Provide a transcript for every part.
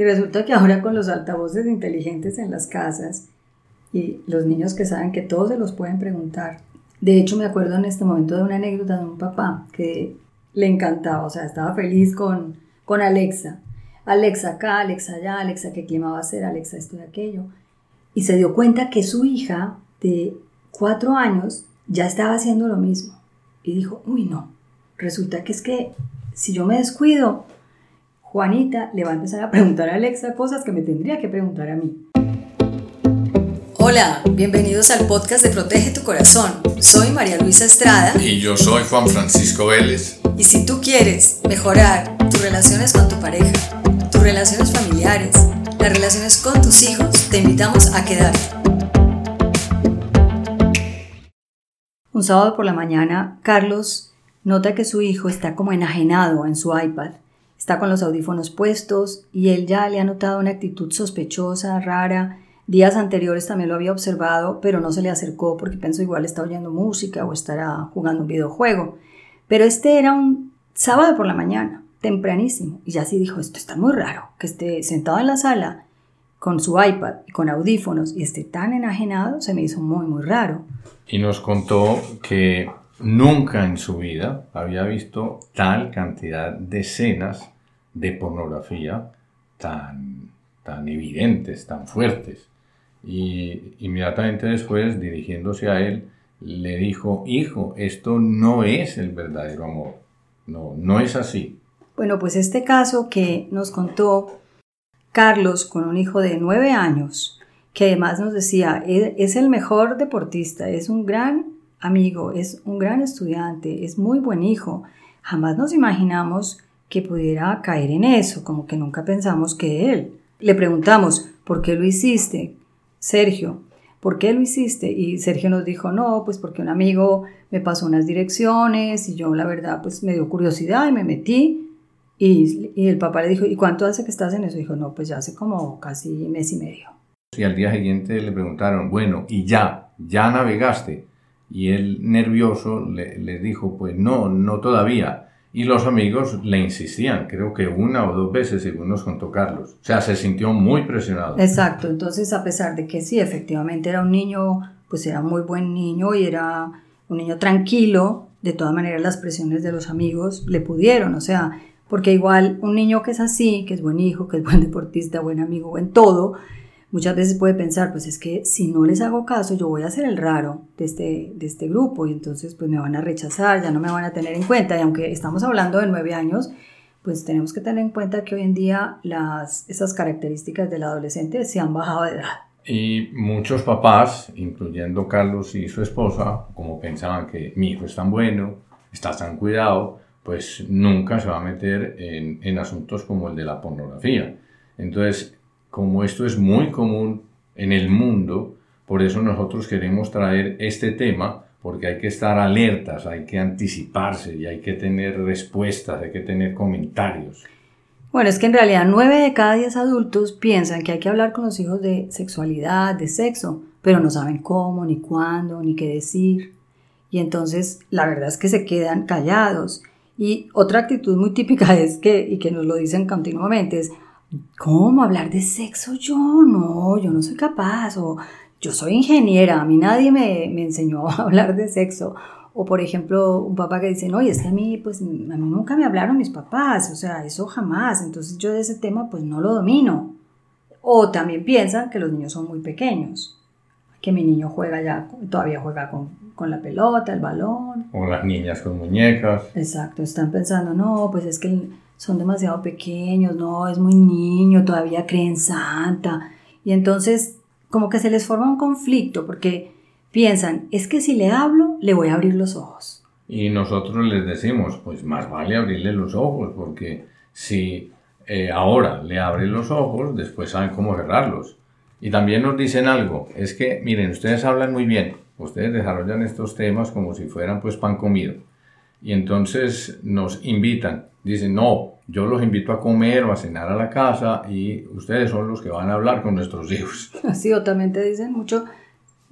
Y resulta que ahora con los altavoces inteligentes en las casas y los niños que saben que todos se los pueden preguntar. De hecho, me acuerdo en este momento de una anécdota de un papá que le encantaba, o sea, estaba feliz con, con Alexa. Alexa acá, Alexa allá, Alexa qué clima va a ser, Alexa esto y aquello. Y se dio cuenta que su hija de cuatro años ya estaba haciendo lo mismo. Y dijo, uy, no, resulta que es que si yo me descuido, Juanita le va a empezar a preguntar a Alexa cosas que me tendría que preguntar a mí. Hola, bienvenidos al podcast de Protege tu Corazón. Soy María Luisa Estrada. Y yo soy Juan Francisco Vélez. Y si tú quieres mejorar tus relaciones con tu pareja, tus relaciones familiares, las relaciones con tus hijos, te invitamos a quedarte. Un sábado por la mañana, Carlos nota que su hijo está como enajenado en su iPad. Está con los audífonos puestos y él ya le ha notado una actitud sospechosa, rara. Días anteriores también lo había observado, pero no se le acercó porque pensó igual está oyendo música o estará jugando un videojuego. Pero este era un sábado por la mañana, tempranísimo, y ya sí dijo, esto está muy raro, que esté sentado en la sala con su iPad y con audífonos y esté tan enajenado, se me hizo muy, muy raro. Y nos contó que nunca en su vida había visto tal cantidad de escenas de pornografía tan, tan evidentes, tan fuertes. Y inmediatamente después, dirigiéndose a él, le dijo, hijo, esto no es el verdadero amor. No, no es así. Bueno, pues este caso que nos contó Carlos con un hijo de nueve años, que además nos decía, es el mejor deportista, es un gran amigo, es un gran estudiante, es muy buen hijo. Jamás nos imaginamos que pudiera caer en eso, como que nunca pensamos que él. Le preguntamos, ¿por qué lo hiciste? Sergio, ¿por qué lo hiciste? Y Sergio nos dijo, no, pues porque un amigo me pasó unas direcciones y yo la verdad pues me dio curiosidad y me metí y, el papá le dijo, ¿y cuánto hace que estás en eso? dijo, no, pues ya hace como casi mes y medio. Y al día siguiente le preguntaron, bueno, ¿y ya? ¿Ya navegaste? Y él nervioso le, dijo, pues no, no todavía. Y los amigos le insistían, creo que una o dos veces, según nos contó Carlos. O sea, se sintió muy presionado. Exacto, entonces a pesar de que sí, efectivamente era un niño, pues era muy buen niño y era un niño tranquilo, de todas maneras las presiones de los amigos le pudieron, o sea, porque igual un niño que es así, que es buen hijo, que es buen deportista, buen amigo, en todo, muchas veces puede pensar, pues es que si no les hago caso, yo voy a ser el raro de este, de este grupo y entonces pues me van a rechazar, ya no me van a tener en cuenta. Y aunque estamos hablando de nueve años, pues tenemos que tener en cuenta que hoy en día las, esas características del adolescente se han bajado de edad. Y muchos papás, incluyendo Carlos y su esposa, como pensaban que mi hijo es tan bueno, está tan cuidado, pues nunca se va a meter en, en asuntos como el de la pornografía. Entonces, como esto es muy común en el mundo, por eso nosotros queremos traer este tema, porque hay que estar alertas, hay que anticiparse y hay que tener respuestas, hay que tener comentarios. Bueno, es que en realidad nueve de cada diez adultos piensan que hay que hablar con los hijos de sexualidad, de sexo, pero no saben cómo, ni cuándo, ni qué decir. Y entonces la verdad es que se quedan callados y otra actitud muy típica es que, y que nos lo dicen continuamente, es, ¿cómo hablar de sexo yo? No, yo no soy capaz, o yo soy ingeniera, a mí nadie me, me enseñó a hablar de sexo. O por ejemplo, un papá que dice, no, y es que a mí, pues, a mí nunca me hablaron mis papás, o sea, eso jamás, entonces yo de ese tema, pues, no lo domino. O también piensan que los niños son muy pequeños que mi niño juega ya, todavía juega con, con, la pelota, el balón. O las niñas con muñecas. Exacto, están pensando, no, pues es que son demasiado pequeños, no, es muy niño, todavía creen santa. Y entonces como que se les forma un conflicto porque piensan, es que si le hablo, le voy a abrir los ojos. Y nosotros les decimos, pues más vale abrirle los ojos, porque si eh, ahora le abren los ojos, después saben cómo cerrarlos. Y también nos dicen algo, es que, miren, ustedes hablan muy bien, ustedes desarrollan estos temas como si fueran pues pan comido. Y entonces nos invitan, dicen, no, yo los invito a comer o a cenar a la casa y ustedes son los que van a hablar con nuestros hijos. Sí, o también te dicen mucho,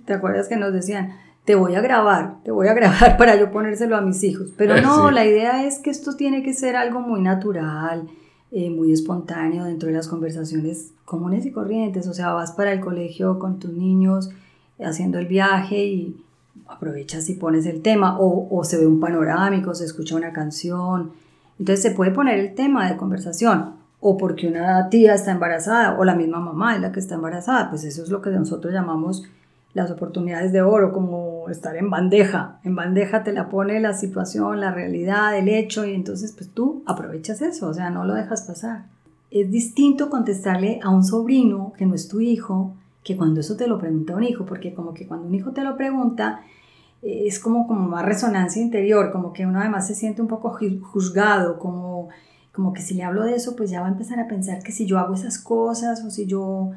¿te acuerdas que nos decían? Te voy a grabar, te voy a grabar para yo ponérselo a mis hijos. Pero no, la idea es que esto tiene que ser algo muy natural, eh, muy espontáneo dentro de las conversaciones comunes y corrientes. O sea, vas para el colegio con tus niños haciendo el viaje y aprovechas y pones el tema o, o se ve un panorámico, se escucha una canción. Entonces se puede poner el tema de conversación o porque una tía está embarazada o la misma mamá es la que está embarazada. Pues eso es lo que nosotros llamamos las oportunidades de oro, como estar en bandeja. En bandeja te la pone la situación, la realidad, el hecho, y entonces pues tú aprovechas eso, o sea, no lo dejas pasar. Es distinto contestarle a un sobrino que no es tu hijo que cuando eso te lo pregunta un hijo, porque como que cuando un hijo te lo pregunta, eh, es como, como más resonancia interior, como que uno además se siente un poco juzgado, como, como que si le hablo de eso, pues ya va a empezar a pensar que si yo hago esas cosas o si yo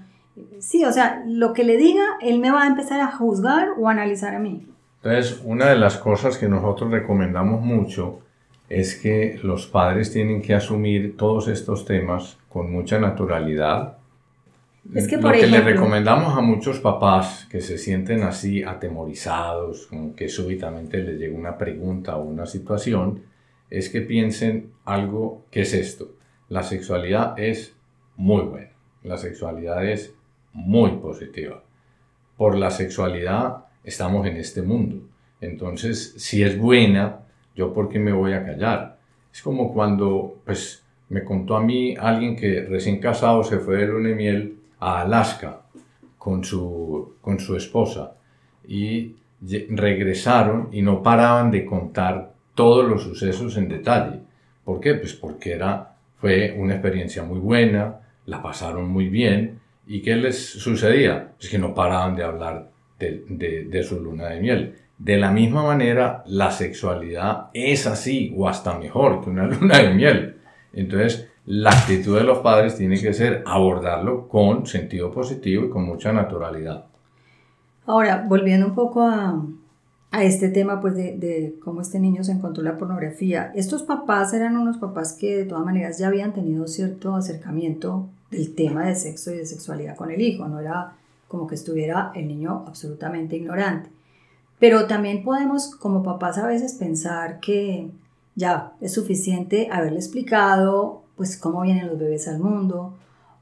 Sí, o sea, lo que le diga, él me va a empezar a juzgar o a analizar a mí. Entonces, una de las cosas que nosotros recomendamos mucho es que los padres tienen que asumir todos estos temas con mucha naturalidad. Es que, por Lo que le recomendamos a muchos papás que se sienten así atemorizados, como que súbitamente les llega una pregunta o una situación, es que piensen algo que es esto. La sexualidad es muy buena. La sexualidad es muy positiva. Por la sexualidad estamos en este mundo. Entonces, si es buena, yo por qué me voy a callar. Es como cuando, pues, me contó a mí alguien que recién casado se fue de luna de miel a Alaska con su, con su esposa y regresaron y no paraban de contar todos los sucesos en detalle. ¿Por qué? Pues porque era, fue una experiencia muy buena, la pasaron muy bien ¿Y qué les sucedía? Es que no paraban de hablar de, su luna de miel. De la misma manera, la sexualidad es así o hasta mejor que una luna de miel. Entonces, la actitud de los padres tiene que ser abordarlo con sentido positivo y con mucha naturalidad. Ahora, volviendo un poco a, este tema pues de, de, cómo este niño se encontró la pornografía, estos papás eran unos papás que de todas maneras ya habían tenido cierto acercamiento del tema de sexo y de sexualidad con el hijo, no era como que estuviera el niño absolutamente ignorante. Pero también podemos como papás a veces pensar que ya es suficiente haberle explicado pues cómo vienen los bebés al mundo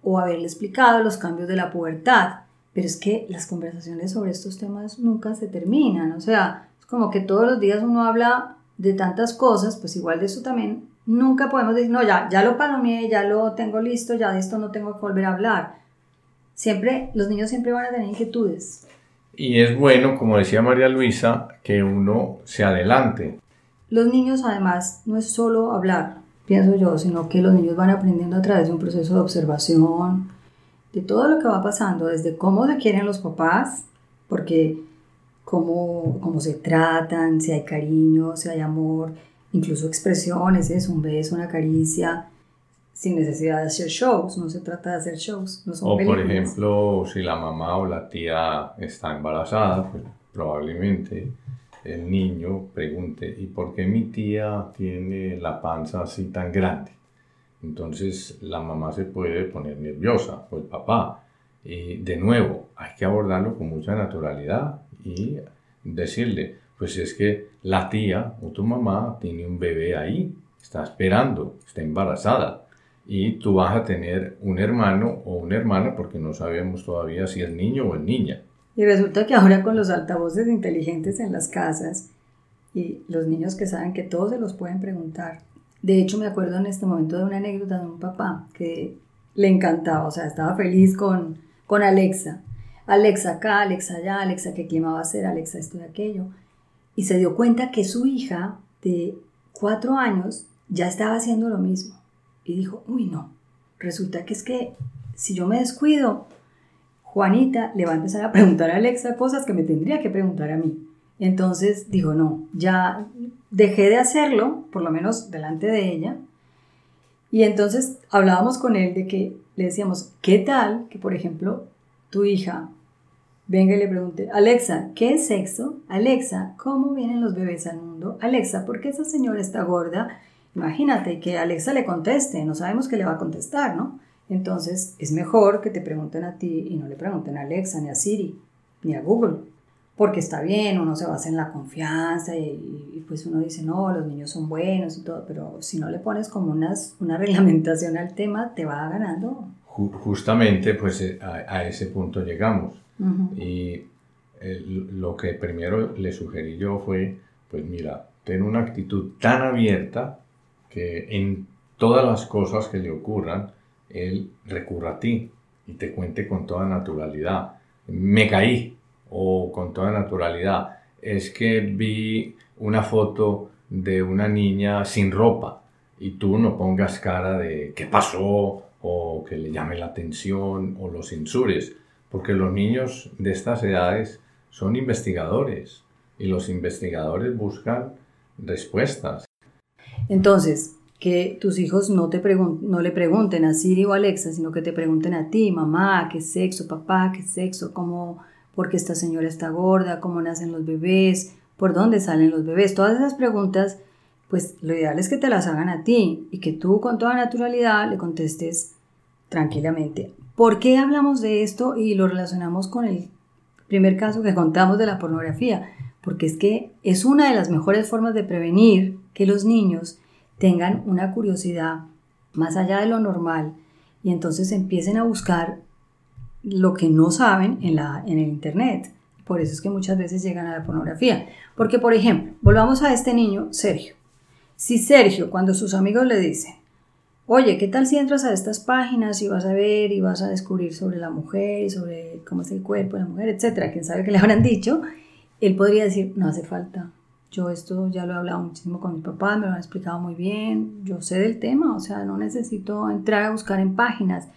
o haberle explicado los cambios de la pubertad, pero es que las conversaciones sobre estos temas nunca se terminan, o sea, es como que todos los días uno habla de tantas cosas, pues igual de eso también Nunca podemos decir, no, ya, ya lo palomé, ya lo tengo listo, ya de esto no tengo que volver a hablar. Siempre, los niños siempre van a tener inquietudes. Y es bueno, como decía María Luisa, que uno se adelante. Los niños además no es solo hablar, pienso yo, sino que los niños van aprendiendo a través de un proceso de observación, de todo lo que va pasando, desde cómo se quieren los papás, porque cómo, cómo se tratan, si hay cariño, si hay amor, incluso expresiones, es un beso, una caricia, sin necesidad de hacer shows, no se trata de hacer shows. No o por ejemplo, si la mamá o la tía está embarazada, pues probablemente el niño pregunte, ¿y por qué mi tía tiene la panza así tan grande? Entonces la mamá se puede poner nerviosa o el papá. Y de nuevo, hay que abordarlo con mucha naturalidad y decirle, pues es que la tía o tu mamá tiene un bebé ahí, está esperando, está embarazada y tú vas a tener un hermano o una hermana porque no sabemos todavía si es niño o es niña. Y resulta que ahora con los altavoces inteligentes en las casas y los niños que saben que todos se los pueden preguntar. De hecho, me acuerdo en este momento de una anécdota de un papá que le encantaba, o sea, estaba feliz con, con Alexa. Alexa acá, Alexa allá, Alexa qué clima va a ser, Alexa esto y aquello y se dio cuenta que su hija de cuatro años ya estaba haciendo lo mismo. Y dijo, uy, no, resulta que es que si yo me descuido, Juanita le va a empezar a preguntar a Alexa cosas que me tendría que preguntar a mí. Entonces dijo, no, ya dejé de hacerlo, por lo menos delante de ella. Y entonces hablábamos con él de que le decíamos, ¿qué tal que, por ejemplo, tu hija venga y le pregunte, Alexa, ¿qué es sexo? Alexa, ¿cómo vienen los bebés al mundo? Alexa, ¿por qué esa señora está gorda? Imagínate que Alexa le conteste, no sabemos qué le va a contestar, ¿no? Entonces es mejor que te pregunten a ti y no le pregunten a Alexa, ni a Siri, ni a Google, porque está bien, uno se basa en la confianza y, pues uno dice, no, los niños son buenos y todo, pero si no le pones como unas, una reglamentación al tema, te va ganando. Justamente, pues eh, a, ese punto llegamos. Y eh, lo que primero le sugerí yo fue, pues mira, ten una actitud tan abierta que en todas las cosas que le ocurran, él recurra a ti y te cuente con toda naturalidad. Me caí, o con toda naturalidad. Es que vi una foto de una niña sin ropa y tú no pongas cara de qué pasó o que le llame la atención o los censures, porque los niños de estas edades son investigadores y los investigadores buscan respuestas. Entonces, que tus hijos no, te no le pregunten a Siri o Alexa, sino que te pregunten a ti, mamá, qué sexo, papá, qué sexo, cómo, por qué esta señora está gorda, cómo nacen los bebés, por dónde salen los bebés. Todas esas preguntas, pues lo ideal es que te las hagan a ti y que tú con toda naturalidad le contestes tranquilamente. ¿Por qué hablamos de esto y lo relacionamos con el primer caso que contamos de la pornografía? Porque es que es una de las mejores formas de prevenir que los niños tengan una curiosidad más allá de lo normal y entonces empiecen a buscar lo que no saben en, la, en el Internet. Por eso es que muchas veces llegan a la pornografía. Porque, por ejemplo, volvamos a este niño, Sergio. Si Sergio, cuando sus amigos le dicen, oye, ¿qué tal si entras a estas páginas y vas a ver y vas a descubrir sobre la mujer y sobre cómo es el cuerpo de la mujer, etcétera? ¿Quién sabe qué le habrán dicho? Él podría decir, no hace falta. Yo esto ya lo he hablado muchísimo con mi papá, me lo han explicado muy bien, yo sé del tema, o sea, no necesito entrar a buscar en páginas.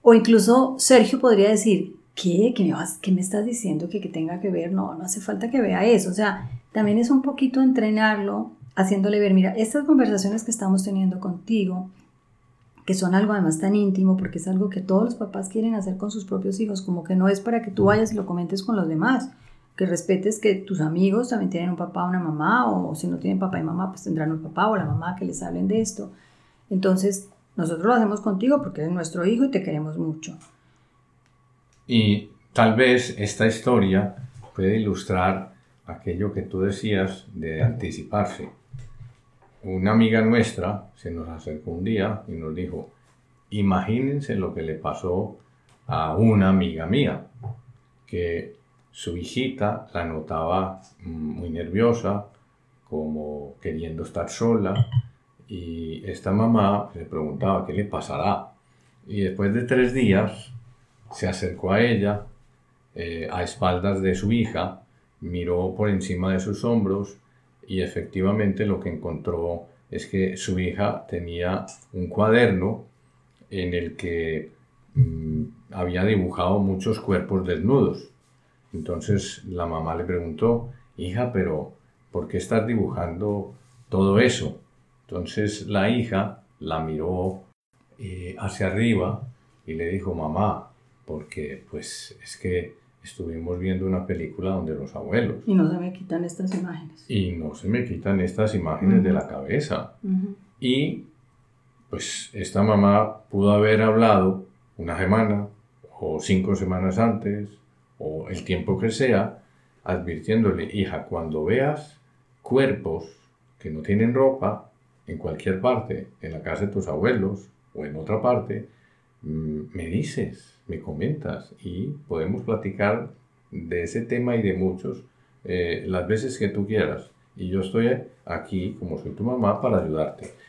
O incluso Sergio podría decir, ¿qué? ¿Qué me, vas, qué me estás diciendo que, que tenga que ver? No, no hace falta que vea eso. O sea, también es un poquito entrenarlo, haciéndole ver, mira, estas conversaciones que estamos teniendo contigo, que son algo además tan íntimo, porque es algo que todos los papás quieren hacer con sus propios hijos, como que no es para que tú vayas y lo comentes con los demás, que respetes que tus amigos también tienen un papá o una mamá, o si no tienen papá y mamá, pues tendrán un papá o la mamá que les hablen de esto. Entonces, nosotros lo hacemos contigo porque eres nuestro hijo y te queremos mucho. Y tal vez esta historia puede ilustrar aquello que tú decías de anticiparse. Una amiga nuestra se nos acercó un día y nos dijo, imagínense lo que le pasó a una amiga mía, que su hijita la notaba muy nerviosa, como queriendo estar sola, y esta mamá se preguntaba qué le pasará. Y después de tres días se acercó a ella eh, a espaldas de su hija, miró por encima de sus hombros y efectivamente lo que encontró es que su hija tenía un cuaderno en el que mm, había dibujado muchos cuerpos desnudos. Entonces la mamá le preguntó, hija, pero ¿por qué estás dibujando todo eso? Entonces la hija la miró eh, hacia arriba y le dijo, mamá, porque pues es que estuvimos viendo una película donde los abuelos. Y no se me quitan estas imágenes. Y no se me quitan estas imágenes de la cabeza. Y pues esta mamá pudo haber hablado una semana o cinco semanas antes o el tiempo que sea, advirtiéndole, hija, cuando veas cuerpos que no tienen ropa, en cualquier parte, en la casa de tus abuelos o en otra parte, mm, me dices, me comentas y podemos platicar de ese tema y de muchos eh, las veces que tú quieras. Y yo estoy aquí, como soy tu mamá, para ayudarte.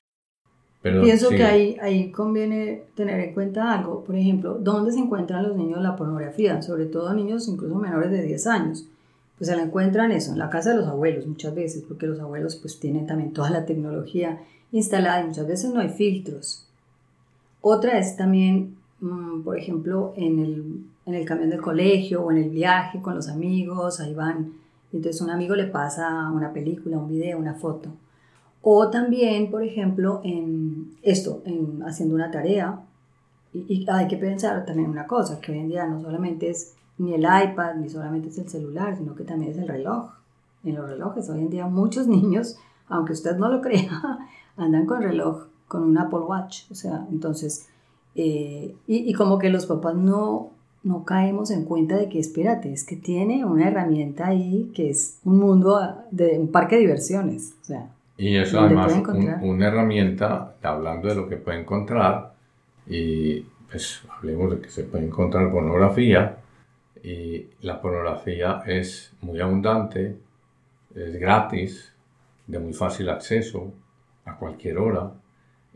Pienso que ahí, ahí conviene tener en cuenta algo. Por ejemplo, ¿dónde se encuentran los niños la pornografía? Sobre todo niños incluso menores de 10 años pues se la encuentran eso, en la casa de los abuelos muchas veces, porque los abuelos pues tienen también toda la tecnología instalada y muchas veces no hay filtros. Otra es también, mm, por ejemplo, en el, en el camión del colegio o en el viaje con los amigos, ahí van, y entonces un amigo le pasa una película, un video, una foto. O también, por ejemplo, en esto, en haciendo una tarea, y, y hay que pensar también una cosa, que hoy en día no solamente es ni el iPad, ni solamente es el celular, sino que también es el reloj. En los relojes, hoy en día muchos niños, aunque usted no lo crea, andan con reloj, con un Apple Watch. O sea, entonces, eh, y, como que los papás no, no caemos en cuenta de que, espérate, es que tiene una herramienta ahí que es un mundo de un parque de diversiones. O sea, y eso además, una herramienta, hablando de lo que puede encontrar, y pues hablemos de que se puede encontrar pornografía, y la pornografía es muy abundante, es gratis, de muy fácil acceso, a cualquier hora,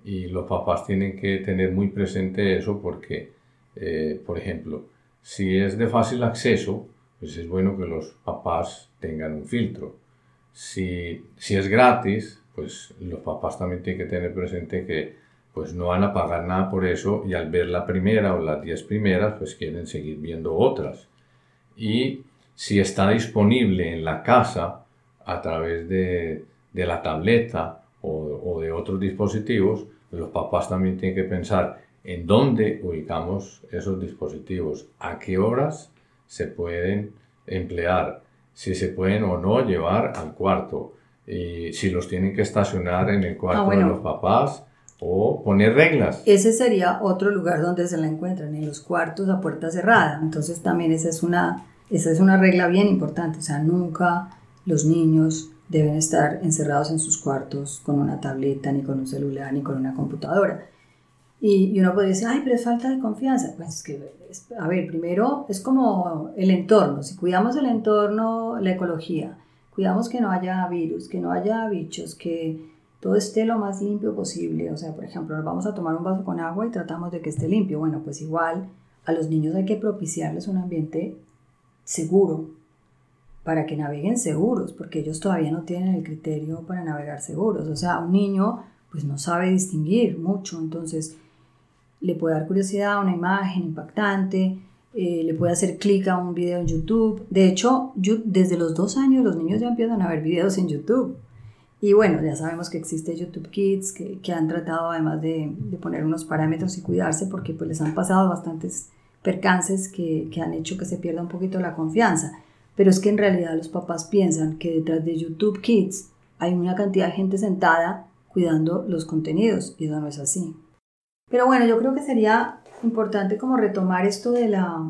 y los papás tienen que tener muy presente eso porque, eh, por ejemplo, si es de fácil acceso, pues es bueno que los papás tengan un filtro. Si, si es gratis, pues los papás también tienen que tener presente que pues no van a pagar nada por eso y al ver la primera o las diez primeras, pues quieren seguir viendo otras. Y si está disponible en la casa a través de, de la tableta o, o, de otros dispositivos, los papás también tienen que pensar en dónde ubicamos esos dispositivos, a qué horas se pueden emplear, si se pueden o no llevar al cuarto, y si los tienen que estacionar en el cuarto ah, de los papás o poner reglas. Ese sería otro lugar donde se la encuentran, en los cuartos a puerta cerrada. Entonces también esa es una, esa es una regla bien importante, o sea, nunca los niños deben estar encerrados en sus cuartos con una tableta, ni con un celular, ni con una computadora. Y, uno puede decir, ay, pero es falta de confianza. Pues es que, a ver, primero es como el entorno. Si cuidamos el entorno, la ecología, cuidamos que no haya virus, que no haya bichos, que todo esté lo más limpio posible. O sea, por ejemplo, nos vamos a tomar un vaso con agua y tratamos de que esté limpio. Bueno, pues igual a los niños hay que propiciarles un ambiente seguro para que naveguen seguros, porque ellos todavía no tienen el criterio para navegar seguros. O sea, un niño pues no sabe distinguir mucho, entonces le puede dar curiosidad a una imagen impactante, eh, le puede hacer clic a un video en YouTube. De hecho, desde los dos años los niños ya empiezan a ver videos en YouTube. Y bueno, ya sabemos que existe YouTube Kids, que, que han tratado además de, de, poner unos parámetros y cuidarse porque pues les han pasado bastantes percances que, que han hecho que se pierda un poquito la confianza. Pero es que en realidad los papás piensan que detrás de YouTube Kids hay una cantidad de gente sentada cuidando los contenidos y eso no es así. Pero bueno, yo creo que sería importante como retomar esto de la,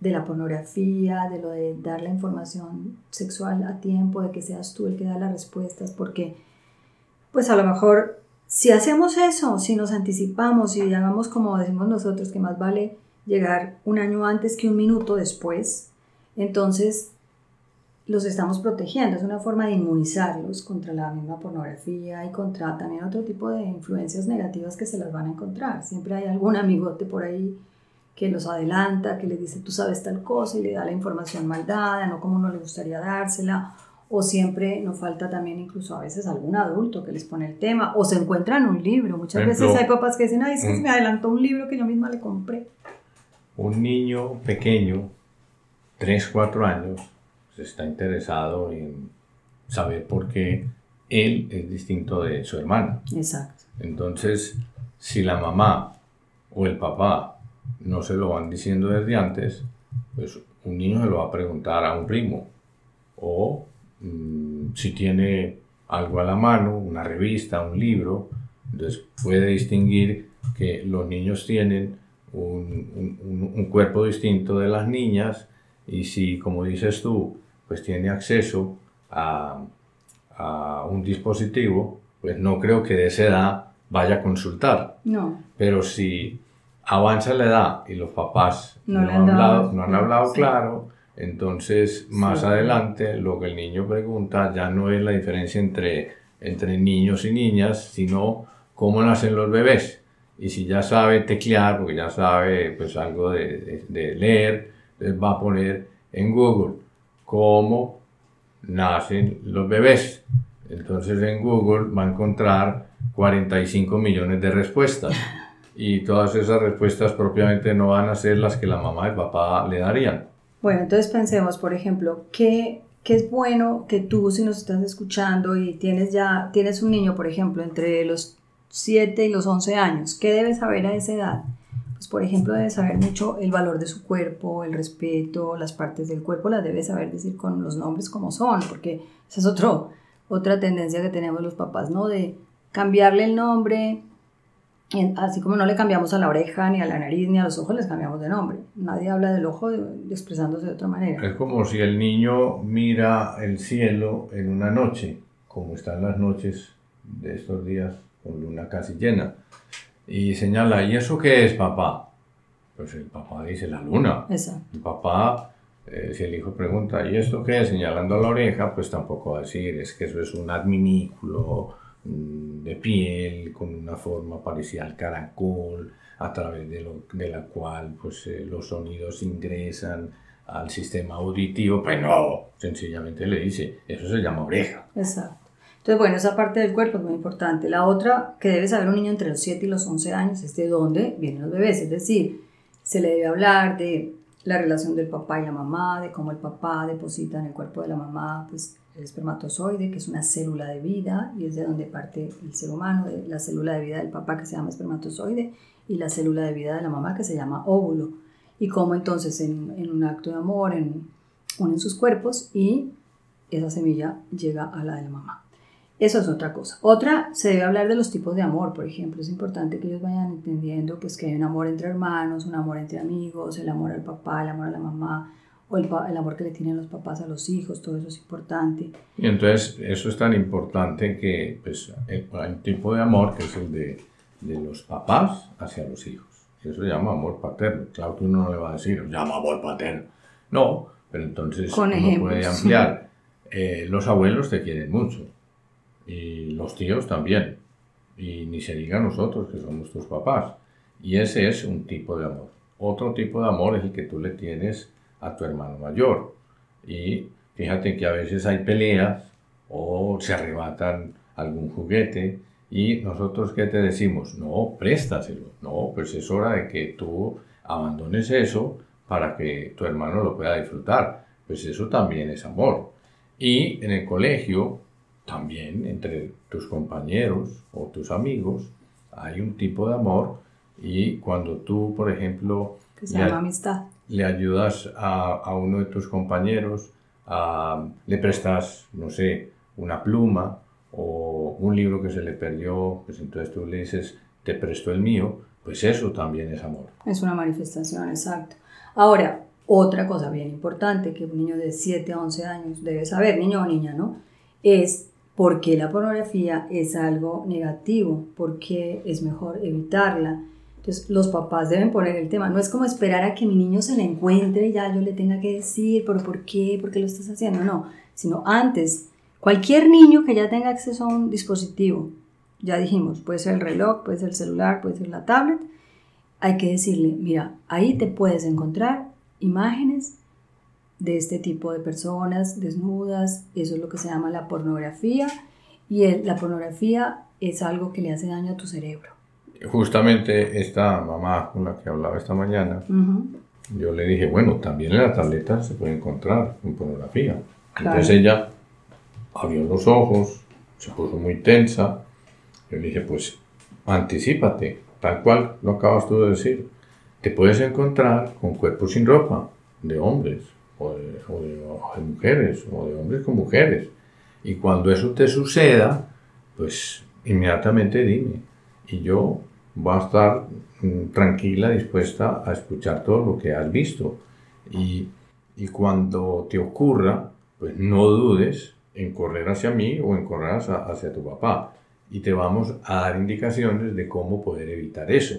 de la pornografía, de lo de dar la información sexual a tiempo, de que seas tú el que da las respuestas, porque pues a lo mejor si hacemos eso, si nos anticipamos y llamamos como decimos nosotros que más vale llegar un año antes que un minuto después, entonces los estamos protegiendo, es una forma de inmunizarlos contra la misma pornografía y contra también otro tipo de influencias negativas que se las van a encontrar. Siempre hay algún amigote por ahí que los adelanta, que les dice tú sabes tal cosa y le da la información mal dada, no como uno le gustaría dársela, o siempre nos falta también incluso a veces algún adulto que les pone el tema, o se encuentran un libro. Muchas veces hay papás que dicen, ay, es que me adelantó un libro que yo misma le compré. Un niño pequeño, 3, 4 años, está interesado en saber por qué él es distinto de su hermana. Exacto. Entonces, si la mamá o el papá no se lo van diciendo desde antes, pues un niño se lo va a preguntar a un primo. O mm, si tiene algo a la mano, una revista, un libro, entonces puede distinguir que los niños tienen un, un cuerpo distinto de las niñas y si, como dices tú, pues tiene acceso a, a un dispositivo, pues no creo que de esa edad vaya a consultar. No. Pero si avanza la edad y los papás no, han, hablado, no han hablado claro, entonces más adelante lo que el niño pregunta ya no es la diferencia entre, entre niños y niñas, sino cómo nacen los bebés. Y si ya sabe teclear, porque ya sabe pues algo de, de, leer, va a poner en Google cómo nacen los bebés. Entonces en Google va a encontrar 45 millones de respuestas y todas esas respuestas propiamente no van a ser las que la mamá y el papá le darían. Bueno, entonces pensemos, por ejemplo, ¿qué, qué es bueno que tú, si nos estás escuchando y tienes ya, tienes un niño, por ejemplo, entre los 7 y los 11 años, ¿qué debes saber a esa edad? Pues, por ejemplo, debe saber mucho el valor de su cuerpo, el respeto, las partes del cuerpo las debe saber decir con los nombres como son, porque esa es otro, otra tendencia que tenemos los papás, ¿no? De cambiarle el nombre así como no le cambiamos a la oreja, ni a la nariz, ni a los ojos, les cambiamos de nombre. Nadie habla del ojo expresándose de otra manera. Es como si el niño mira el cielo en una noche, como están las noches de estos días con luna casi llena, y señala, ¿y eso qué es, papá? Pues el papá dice la luna. Exacto. El papá, eh, si el hijo pregunta, ¿y esto qué es? Señalando la oreja, pues tampoco va a decir, es que eso es un adminículo mm, de piel con una forma parecida al caracol, a través de, lo, de la cual pues, eh, los sonidos ingresan al sistema auditivo. Pues no, sencillamente le dice, eso se llama oreja. Exacto. Entonces, bueno, esa parte del cuerpo es muy importante. La otra que debe saber un niño entre los 7 y los 11 años es de dónde vienen los bebés. Es decir, se le debe hablar de la relación del papá y la mamá, de cómo el papá deposita en el cuerpo de la mamá pues, el espermatozoide, que es una célula de vida y es de donde parte el ser humano, de la célula de vida del papá que se llama espermatozoide y la célula de vida de la mamá que se llama óvulo. Y cómo entonces en, un acto de amor en, unen sus cuerpos y esa semilla llega a la de la mamá. Eso es otra cosa. Otra, se debe hablar de los tipos de amor, por ejemplo. Es importante que ellos vayan entendiendo pues, que hay un amor entre hermanos, un amor entre amigos, el amor al papá, el amor a la mamá, o el, el, amor que le tienen los papás a los hijos, todo eso es importante. Y entonces eso es tan importante que pues, hay un tipo de amor que es el de, de los papás hacia los hijos. Eso se llama amor paterno. Claro que uno no le va a decir, llama amor paterno. No, pero entonces Con uno puede ampliar. Eh, los abuelos te quieren mucho y los tíos también. Y ni se diga nosotros que somos tus papás. Y ese es un tipo de amor. Otro tipo de amor es el que tú le tienes a tu hermano mayor. Y fíjate que a veces hay peleas o se arrebatan algún juguete y nosotros qué te decimos, no, préstaselo, no, pues es hora de que tú abandones eso para que tu hermano lo pueda disfrutar. Pues eso también es amor. Y en el colegio también entre tus compañeros o tus amigos hay un tipo de amor y cuando tú, por ejemplo, que se llama amistad. le ayudas a, a, uno de tus compañeros, a, le prestas, no sé, una pluma o un libro que se le perdió, pues entonces tú le dices, te presto el mío, pues eso también es amor. Es una manifestación, exacto. Ahora, otra cosa bien importante que un niño de 7 a 11 años debe saber, niño o niña, ¿no? Es por qué la pornografía es algo negativo, por qué es mejor evitarla. Entonces los papás deben poner el tema. No es como esperar a que mi niño se la encuentre y ya yo le tenga que decir, pero ¿por qué? ¿Por qué lo estás haciendo? No, sino antes. Cualquier niño que ya tenga acceso a un dispositivo, ya dijimos, puede ser el reloj, puede ser el celular, puede ser la tablet, hay que decirle, mira, ahí te puedes encontrar imágenes de este tipo de personas desnudas, eso es lo que se llama la pornografía, y la pornografía es algo que le hace daño a tu cerebro. Justamente esta mamá con la que hablaba esta mañana, uh -huh. yo le dije, bueno, también en la tableta se puede encontrar en pornografía. Claro. Entonces ella abrió los ojos, se puso muy tensa, yo le dije, pues anticipate, tal cual lo acabas tú de decir. Te puedes encontrar con cuerpos sin ropa, de hombres, o de, o, de, o de, mujeres, o de hombres con mujeres. Y cuando eso te suceda, pues inmediatamente dime. Y yo voy a estar mm, tranquila, dispuesta a escuchar todo lo que has visto. Y, y cuando te ocurra, pues no dudes en correr hacia mí o en correr hacia, hacia tu papá. Y te vamos a dar indicaciones de cómo poder evitar eso.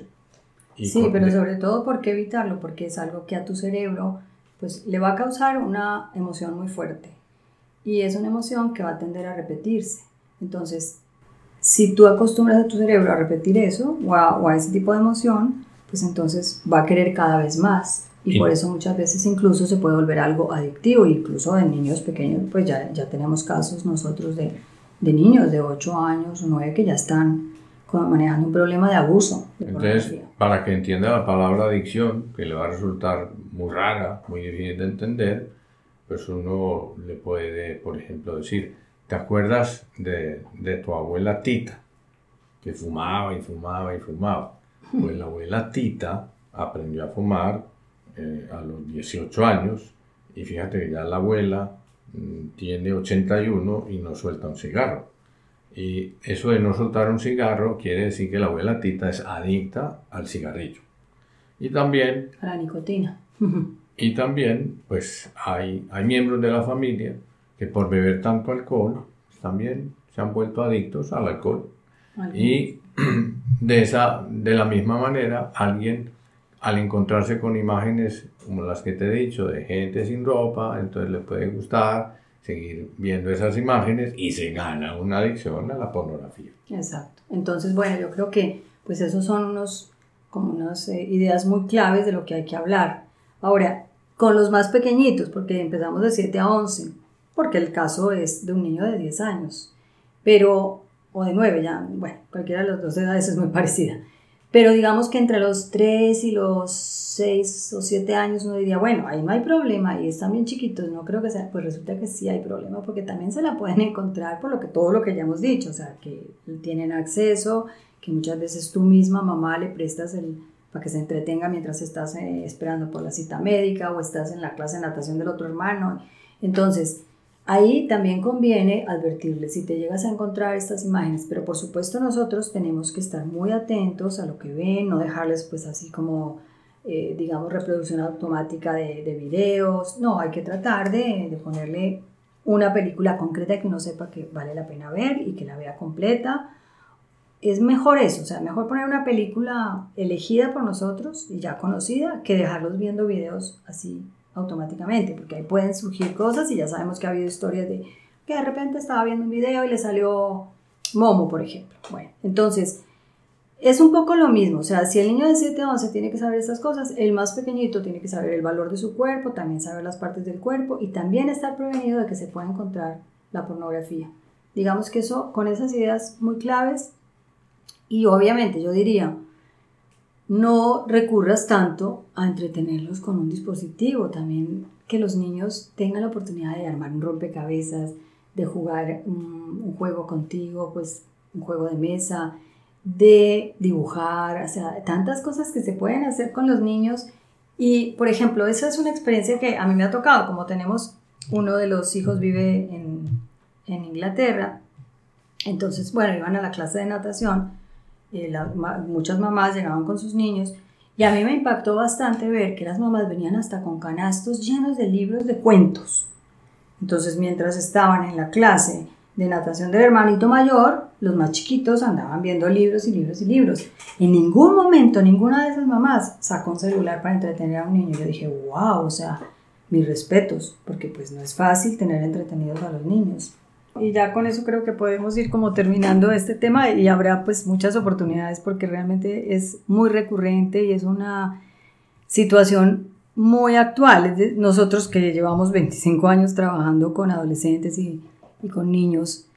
Y sí, pero sobre todo, ¿por qué evitarlo? Porque es algo que a tu cerebro pues le va a causar una emoción muy fuerte y es una emoción que va a tender a repetirse. Entonces, si tú acostumbras a tu cerebro a repetir eso o a, o a ese tipo de emoción, pues entonces va a querer cada vez más y, y, por eso muchas veces incluso se puede volver algo adictivo, incluso en niños pequeños, pues ya, ya tenemos casos nosotros de, de niños de 8 años o 9 que ya están manejando un problema de abuso. De Entonces, para que entienda la palabra adicción, que le va a resultar muy rara, muy difícil de entender, pues uno le puede, por ejemplo, decir, ¿te acuerdas de, tu abuela Tita? Que fumaba y fumaba y fumaba. Pues la abuela Tita aprendió a fumar eh, a los 18 años y fíjate que ya la abuela mmm, tiene 81 y no suelta un cigarro. Y eso de no soltar un cigarro quiere decir que la abuela Tita es adicta al cigarrillo. Y también... A la nicotina. y también, pues, hay, hay miembros de la familia que por beber tanto alcohol, pues, también se han vuelto adictos al alcohol. Y de, esa, de la misma manera, alguien al encontrarse con imágenes como las que te he dicho de gente sin ropa, entonces le puede gustar seguir viendo esas imágenes y se gana una adicción a la pornografía. Exacto. Entonces, bueno, yo creo que pues esos son unos como unas eh, ideas muy claves de lo que hay que hablar. Ahora, con los más pequeñitos, porque empezamos de 7 a 11, porque el caso es de un niño de 10 años, pero, o de 9 ya, bueno, cualquiera de las dos edades es muy parecida. Pero digamos que entre los 3 y los 6 o 7 años uno diría, bueno, ahí no hay problema, ahí están bien chiquitos, no creo que sea, pues resulta que sí hay problema porque también se la pueden encontrar por lo que todo lo que ya hemos dicho, o sea, que tienen acceso, que muchas veces tú misma, mamá, le prestas el para que se entretenga mientras estás eh, esperando por la cita médica o estás en la clase de natación del otro hermano. Entonces, Ahí también conviene advertirles si te llegas a encontrar estas imágenes, pero por supuesto nosotros tenemos que estar muy atentos a lo que ven, no dejarles pues así como, eh, digamos, reproducción automática de, de, videos, no, hay que tratar de, de, ponerle una película concreta que uno sepa que vale la pena ver y que la vea completa. Es mejor eso, o sea, mejor poner una película elegida por nosotros y ya conocida que dejarlos viendo videos así automáticamente, porque ahí pueden surgir cosas y ya sabemos que ha habido historias de que de repente estaba viendo un video y le salió Momo, por ejemplo. Bueno, entonces es un poco lo mismo, o sea, si el niño de 7 a 11 tiene que saber estas cosas, el más pequeñito tiene que saber el valor de su cuerpo, también saber las partes del cuerpo y también estar prevenido de que se pueda encontrar la pornografía. Digamos que eso, con esas ideas muy claves, y obviamente yo diría, no recurras tanto a entretenerlos con un dispositivo, también que los niños tengan la oportunidad de armar un rompecabezas, de jugar un, juego contigo, pues un juego de mesa, de dibujar, o sea, tantas cosas que se pueden hacer con los niños. Y, por ejemplo, esa es una experiencia que a mí me ha tocado, como tenemos, uno de los hijos vive en, en Inglaterra, entonces, bueno, iban a la clase de natación eh, muchas mamás llegaban con sus niños y a mí me impactó bastante ver que las mamás venían hasta con canastos llenos de libros de cuentos. Entonces, mientras estaban en la clase de natación del hermanito mayor, los más chiquitos andaban viendo libros y libros y libros. En ningún momento ninguna de esas mamás sacó un celular para entretener a un niño. Yo dije, wow, o sea, mis respetos, porque pues no es fácil tener entretenidos a los niños. Y ya con eso creo que podemos ir como terminando este tema y habrá pues muchas oportunidades porque realmente es muy recurrente y es una situación muy actual. Nosotros que llevamos 25 años trabajando con adolescentes y, y con niños,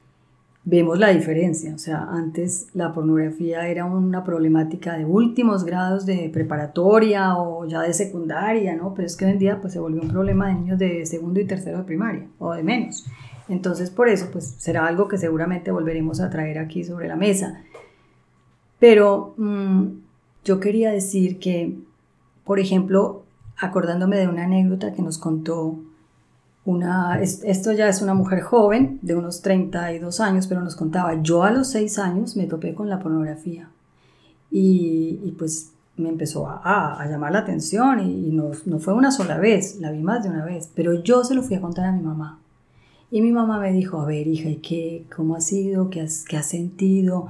vemos la diferencia. O sea, antes la pornografía era una problemática de últimos grados de preparatoria o ya de secundaria, ¿no? Pero es que hoy en día pues se volvió un problema de niños de segundo y tercero de primaria o de menos. Entonces, por eso, pues será algo que seguramente volveremos a traer aquí sobre la mesa. Pero mm, yo quería decir que, por ejemplo, acordándome de una anécdota que nos contó una, esto ya es una mujer joven, de unos 32 años, pero nos contaba, yo a los 6 años me topé con la pornografía y, pues me empezó a, llamar la atención y, no, fue una sola vez, la vi más de una vez, pero yo se lo fui a contar a mi mamá. Y mi mamá me dijo, a ver, hija, ¿y qué? ¿Cómo ha sido? ¿Qué has, qué has sentido?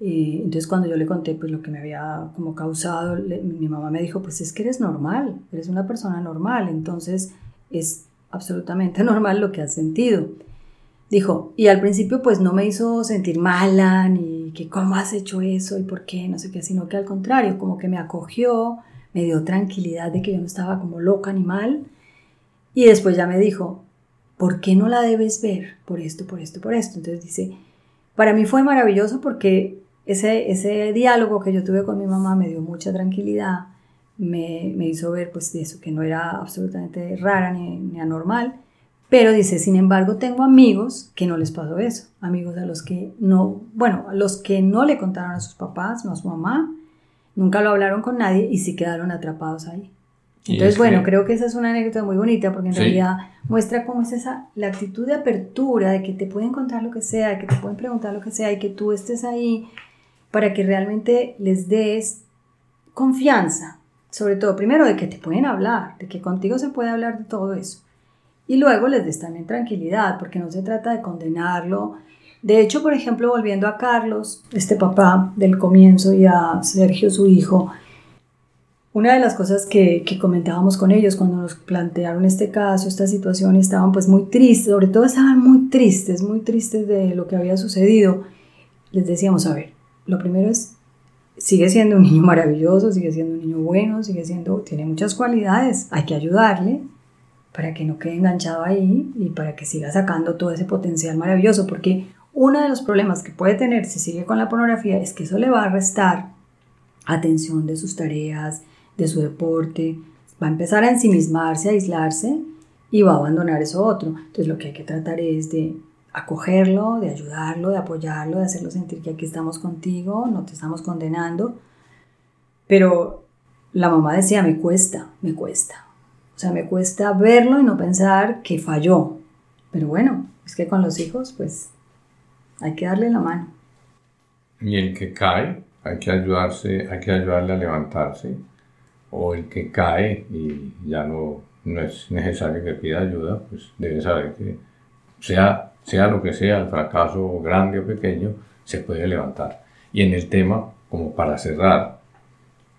Y entonces cuando yo le conté pues lo que me había como causado, mi mamá me dijo, pues es que eres normal, eres una persona normal, entonces es absolutamente normal lo que has sentido. Dijo, y al principio pues no me hizo sentir mala, ni que cómo has hecho eso y por qué, no sé qué, sino que al contrario, como que me acogió, me dio tranquilidad de que yo no estaba como loca ni mal. Y después ya me dijo, ¿por qué no la debes ver? Por esto, por esto, por esto. Entonces dice, para mí fue maravilloso porque ese, ese diálogo que yo tuve con mi mamá me dio mucha tranquilidad, me, me hizo ver pues eso, que no era absolutamente rara ni, anormal. Pero dice, sin embargo, tengo amigos que no les pasó eso, amigos a los que no, bueno, a los que no le contaron a sus papás, no a su mamá, nunca lo hablaron con nadie y sí quedaron atrapados ahí. Entonces, bueno, creo que esa es una anécdota muy bonita porque en realidad muestra cómo es esa, la actitud de apertura, de que te pueden contar lo que sea, de que te pueden preguntar lo que sea y que tú estés ahí para que realmente les des confianza, sobre todo, primero de que te pueden hablar, de que contigo se puede hablar de todo eso. Y luego les des también tranquilidad, porque no se trata de condenarlo. De hecho, por ejemplo, volviendo a Carlos, este papá del comienzo, y a Sergio, su hijo, una de las cosas que, que, comentábamos con ellos cuando nos plantearon este caso, esta situación, estaban pues muy tristes, sobre todo estaban muy tristes, muy tristes de lo que había sucedido. Les decíamos, a ver, lo primero es, sigue siendo un niño maravilloso, sigue siendo un niño bueno, sigue siendo, tiene muchas cualidades, hay que ayudarle para que no quede enganchado ahí y para que siga sacando todo ese potencial maravilloso, porque uno de los problemas que puede tener si sigue con la pornografía es que eso le va a restar atención de sus tareas, de su deporte, va a empezar a ensimismarse, a aislarse y va a abandonar eso otro. Entonces lo que hay que tratar es de acogerlo, de ayudarlo, de apoyarlo, de hacerlo sentir que aquí estamos contigo, no te estamos condenando. Pero la mamá decía, me cuesta, me cuesta. O sea, me cuesta verlo y no pensar que falló. Pero bueno, es que con los hijos, pues, hay que darle la mano. Y el que cae, hay que ayudarse, hay que ayudarle a levantarse o el que cae y ya no, no es necesario que pida ayuda, pues debe saber que sea, sea lo que sea, el fracaso grande o pequeño, se puede levantar. Y en el tema, como para cerrar,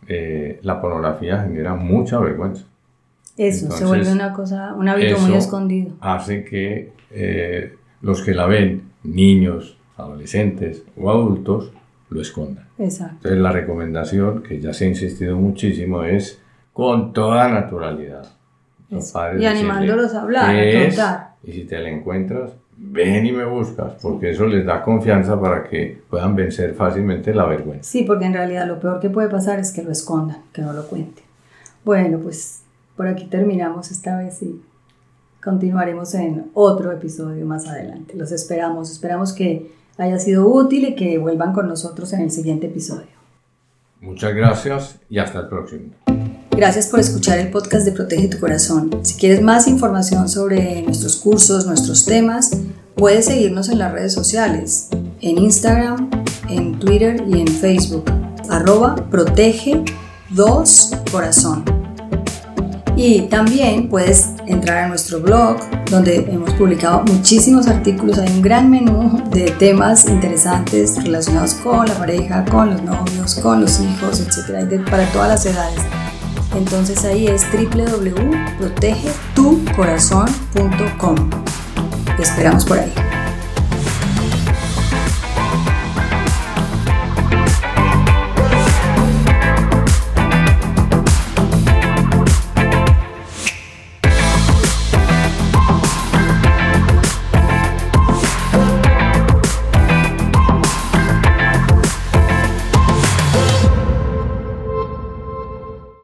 eh, la pornografía genera mucha vergüenza. Eso, se vuelve una cosa, un hábito muy escondido. Hace que eh, los que la ven, niños, adolescentes o adultos, lo escondan. Exacto. Entonces la recomendación, que ya se ha insistido muchísimo, es con toda naturalidad. y animándolos a hablar, a contar. Y si te la encuentras, ven y me buscas, porque eso les da confianza para que puedan vencer fácilmente la vergüenza. Sí, porque en realidad lo peor que puede pasar es que lo escondan, que no lo cuenten. Bueno, pues por aquí terminamos esta vez y continuaremos en otro episodio más adelante. Los esperamos, esperamos que haya sido útil y que vuelvan con nosotros en el siguiente episodio. Muchas gracias y hasta el próximo. Gracias por escuchar el podcast de Protege tu Corazón. Si quieres más información sobre nuestros cursos, nuestros temas, puedes seguirnos en las redes sociales, en Instagram, en Twitter y en Facebook, arroba protege 2 corazón. Y también puedes entrar a nuestro blog donde hemos publicado muchísimos artículos, hay un gran menú de temas interesantes relacionados con la pareja, con los novios, con los hijos, etcétera, para todas las edades. Entonces ahí es www.protegetucorazon.com. Te esperamos por ahí.